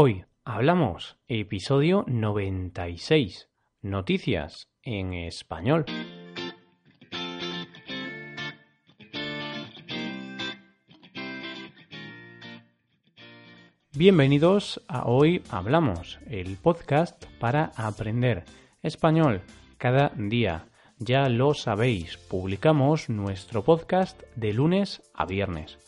Hoy hablamos episodio 96, noticias en español. Bienvenidos a Hoy Hablamos, el podcast para aprender español cada día. Ya lo sabéis, publicamos nuestro podcast de lunes a viernes.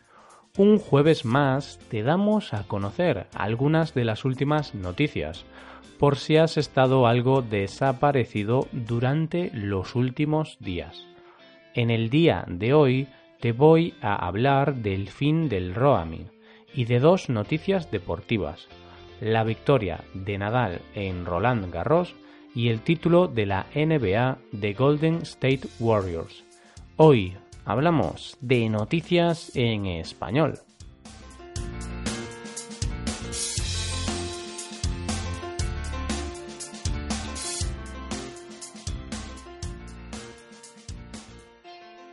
Un jueves más te damos a conocer algunas de las últimas noticias, por si has estado algo desaparecido durante los últimos días. En el día de hoy te voy a hablar del fin del roaming y de dos noticias deportivas, la victoria de Nadal en Roland Garros y el título de la NBA de Golden State Warriors. Hoy hablamos de noticias en español.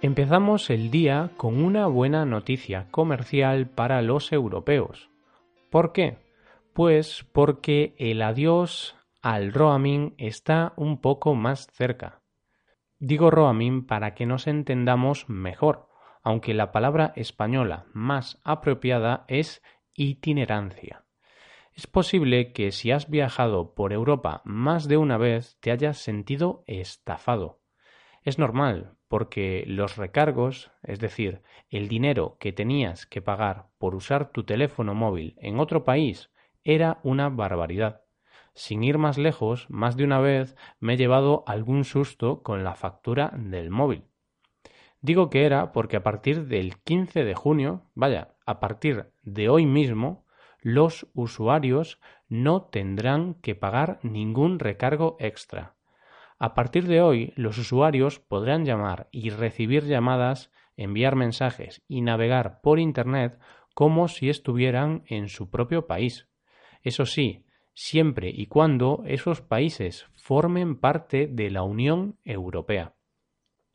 Empezamos el día con una buena noticia comercial para los europeos. ¿Por qué? Pues porque el adiós al roaming está un poco más cerca. Digo roaming para que nos entendamos mejor, aunque la palabra española más apropiada es itinerancia. Es posible que si has viajado por Europa más de una vez te hayas sentido estafado. Es normal, porque los recargos, es decir, el dinero que tenías que pagar por usar tu teléfono móvil en otro país, era una barbaridad. Sin ir más lejos, más de una vez me he llevado algún susto con la factura del móvil. Digo que era porque a partir del 15 de junio, vaya, a partir de hoy mismo, los usuarios no tendrán que pagar ningún recargo extra. A partir de hoy, los usuarios podrán llamar y recibir llamadas, enviar mensajes y navegar por Internet como si estuvieran en su propio país. Eso sí, siempre y cuando esos países formen parte de la Unión Europea.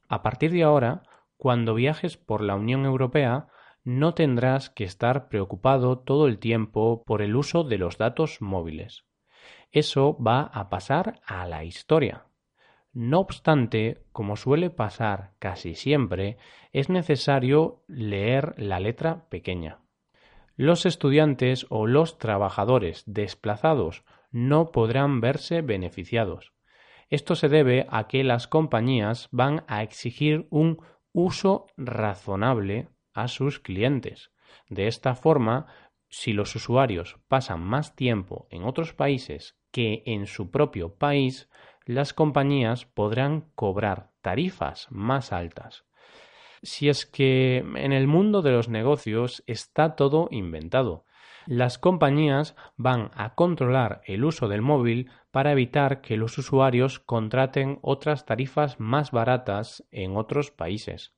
A partir de ahora, cuando viajes por la Unión Europea, no tendrás que estar preocupado todo el tiempo por el uso de los datos móviles. Eso va a pasar a la historia. No obstante, como suele pasar casi siempre, es necesario leer la letra pequeña los estudiantes o los trabajadores desplazados no podrán verse beneficiados. Esto se debe a que las compañías van a exigir un uso razonable a sus clientes. De esta forma, si los usuarios pasan más tiempo en otros países que en su propio país, las compañías podrán cobrar tarifas más altas si es que en el mundo de los negocios está todo inventado. Las compañías van a controlar el uso del móvil para evitar que los usuarios contraten otras tarifas más baratas en otros países.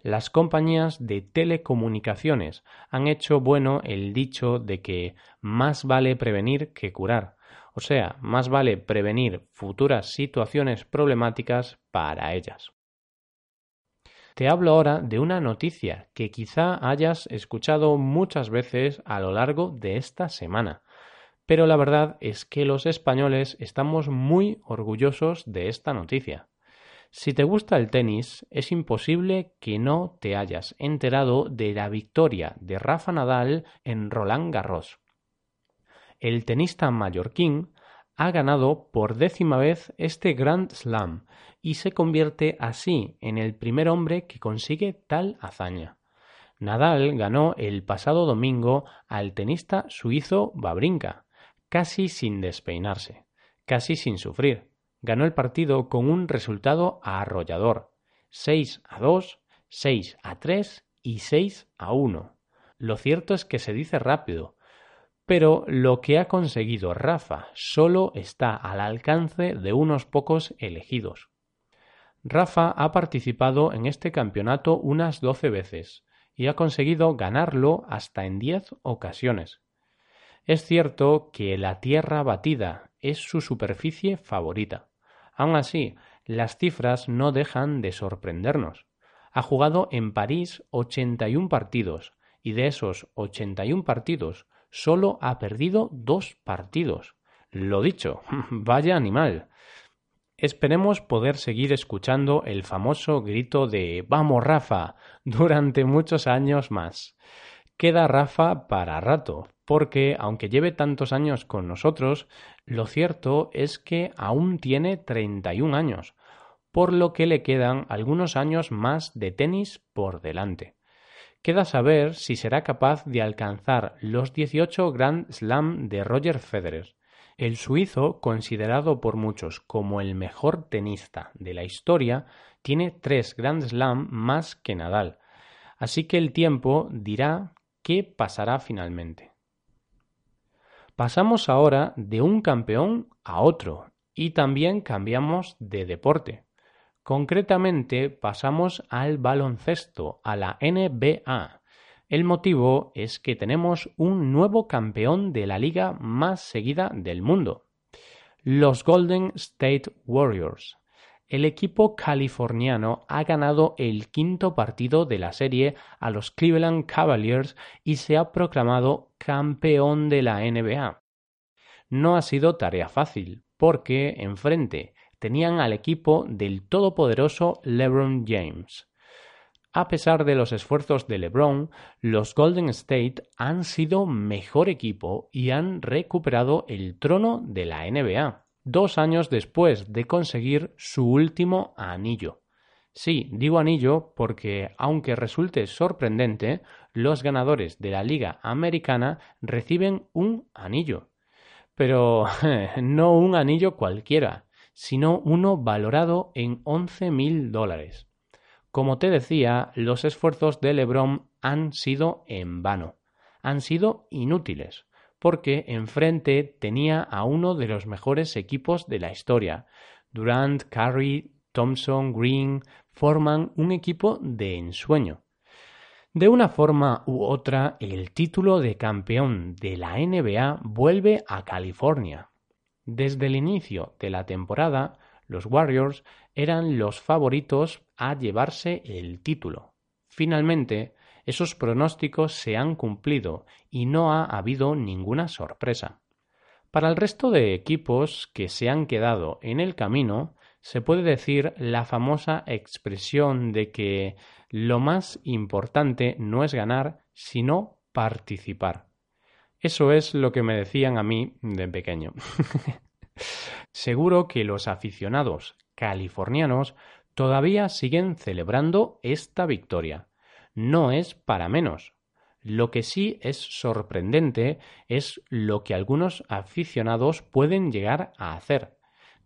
Las compañías de telecomunicaciones han hecho bueno el dicho de que más vale prevenir que curar. O sea, más vale prevenir futuras situaciones problemáticas para ellas. Te hablo ahora de una noticia que quizá hayas escuchado muchas veces a lo largo de esta semana. Pero la verdad es que los españoles estamos muy orgullosos de esta noticia. Si te gusta el tenis, es imposible que no te hayas enterado de la victoria de Rafa Nadal en Roland Garros. El tenista mallorquín ha ganado por décima vez este Grand Slam y se convierte así en el primer hombre que consigue tal hazaña. Nadal ganó el pasado domingo al tenista suizo Babrinka, casi sin despeinarse, casi sin sufrir. Ganó el partido con un resultado arrollador, 6 a 2, 6 a 3 y 6 a 1. Lo cierto es que se dice rápido, Pero lo que ha conseguido Rafa solo está al alcance de unos pocos elegidos. Rafa ha participado en este campeonato unas 12 veces y ha conseguido ganarlo hasta en 10 ocasiones. Es cierto que la tierra batida es su superficie favorita. Aun así, las cifras no dejan de sorprendernos. Ha jugado en París 81 partidos y de esos 81 partidos solo ha perdido dos partidos. Lo dicho, vaya animal. Esperemos poder seguir escuchando el famoso grito de Vamos Rafa durante muchos años más. Queda Rafa para rato, porque aunque lleve tantos años con nosotros, lo cierto es que aún tiene 31 años, por lo que le quedan algunos años más de tenis por delante. Queda saber si será capaz de alcanzar los 18 Grand Slam de Roger Federer. El suizo, considerado por muchos como el mejor tenista de la historia, tiene tres Grand Slam más que Nadal. Así que el tiempo dirá qué pasará finalmente. Pasamos ahora de un campeón a otro y también cambiamos de deporte. Concretamente pasamos al baloncesto, a la NBA. El motivo es que tenemos un nuevo campeón de la liga más seguida del mundo, los Golden State Warriors. El equipo californiano ha ganado el quinto partido de la serie a los Cleveland Cavaliers y se ha proclamado campeón de la NBA. No ha sido tarea fácil, porque enfrente tenían al equipo del todopoderoso LeBron James. A pesar de los esfuerzos de LeBron, los Golden State han sido mejor equipo y han recuperado el trono de la NBA, dos años después de conseguir su último anillo. Sí, digo anillo porque, aunque resulte sorprendente, los ganadores de la Liga Americana reciben un anillo. Pero no un anillo cualquiera, sino uno valorado en 11 mil dólares. Como te decía, los esfuerzos de Lebron han sido en vano, han sido inútiles, porque enfrente tenía a uno de los mejores equipos de la historia. Durant, Curry, Thompson, Green forman un equipo de ensueño. De una forma u otra, el título de campeón de la NBA vuelve a California, desde el inicio de la temporada, los Warriors eran los favoritos a llevarse el título. Finalmente, esos pronósticos se han cumplido y no ha habido ninguna sorpresa. Para el resto de equipos que se han quedado en el camino, se puede decir la famosa expresión de que lo más importante no es ganar, sino participar. Eso es lo que me decían a mí de pequeño. Seguro que los aficionados californianos todavía siguen celebrando esta victoria. No es para menos. Lo que sí es sorprendente es lo que algunos aficionados pueden llegar a hacer.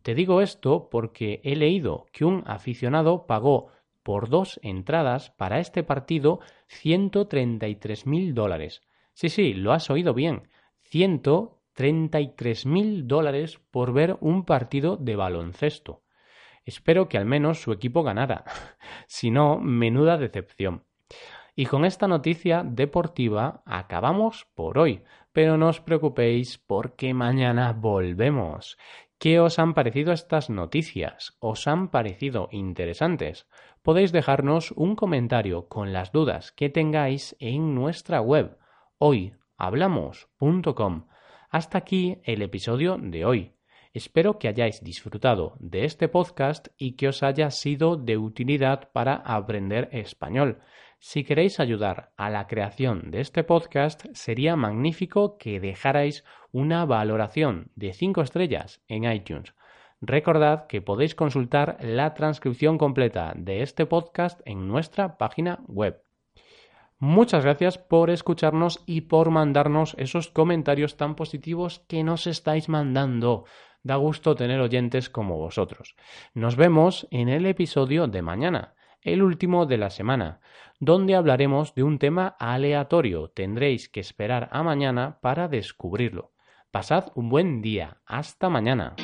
Te digo esto porque he leído que un aficionado pagó por dos entradas para este partido 133 mil dólares. Sí, sí, lo has oído bien. 133 mil dólares por ver un partido de baloncesto. Espero que al menos su equipo ganara. si no, menuda decepción. Y con esta noticia deportiva acabamos por hoy. Pero no os preocupéis porque mañana volvemos. ¿Qué os han parecido estas noticias? ¿Os han parecido interesantes? Podéis dejarnos un comentario con las dudas que tengáis en nuestra web hoyhablamos.com. Hasta aquí el episodio de hoy. Espero que hayáis disfrutado de este podcast y que os haya sido de utilidad para aprender español. Si queréis ayudar a la creación de este podcast, sería magnífico que dejarais una valoración de 5 estrellas en iTunes. Recordad que podéis consultar la transcripción completa de este podcast en nuestra página web Muchas gracias por escucharnos y por mandarnos esos comentarios tan positivos que nos estáis mandando. Da gusto tener oyentes como vosotros. Nos vemos en el episodio de mañana. el último de la semana, donde hablaremos de un tema aleatorio. Tendréis que esperar a mañana para descubrirlo. Pasad un buen día. Hasta mañana.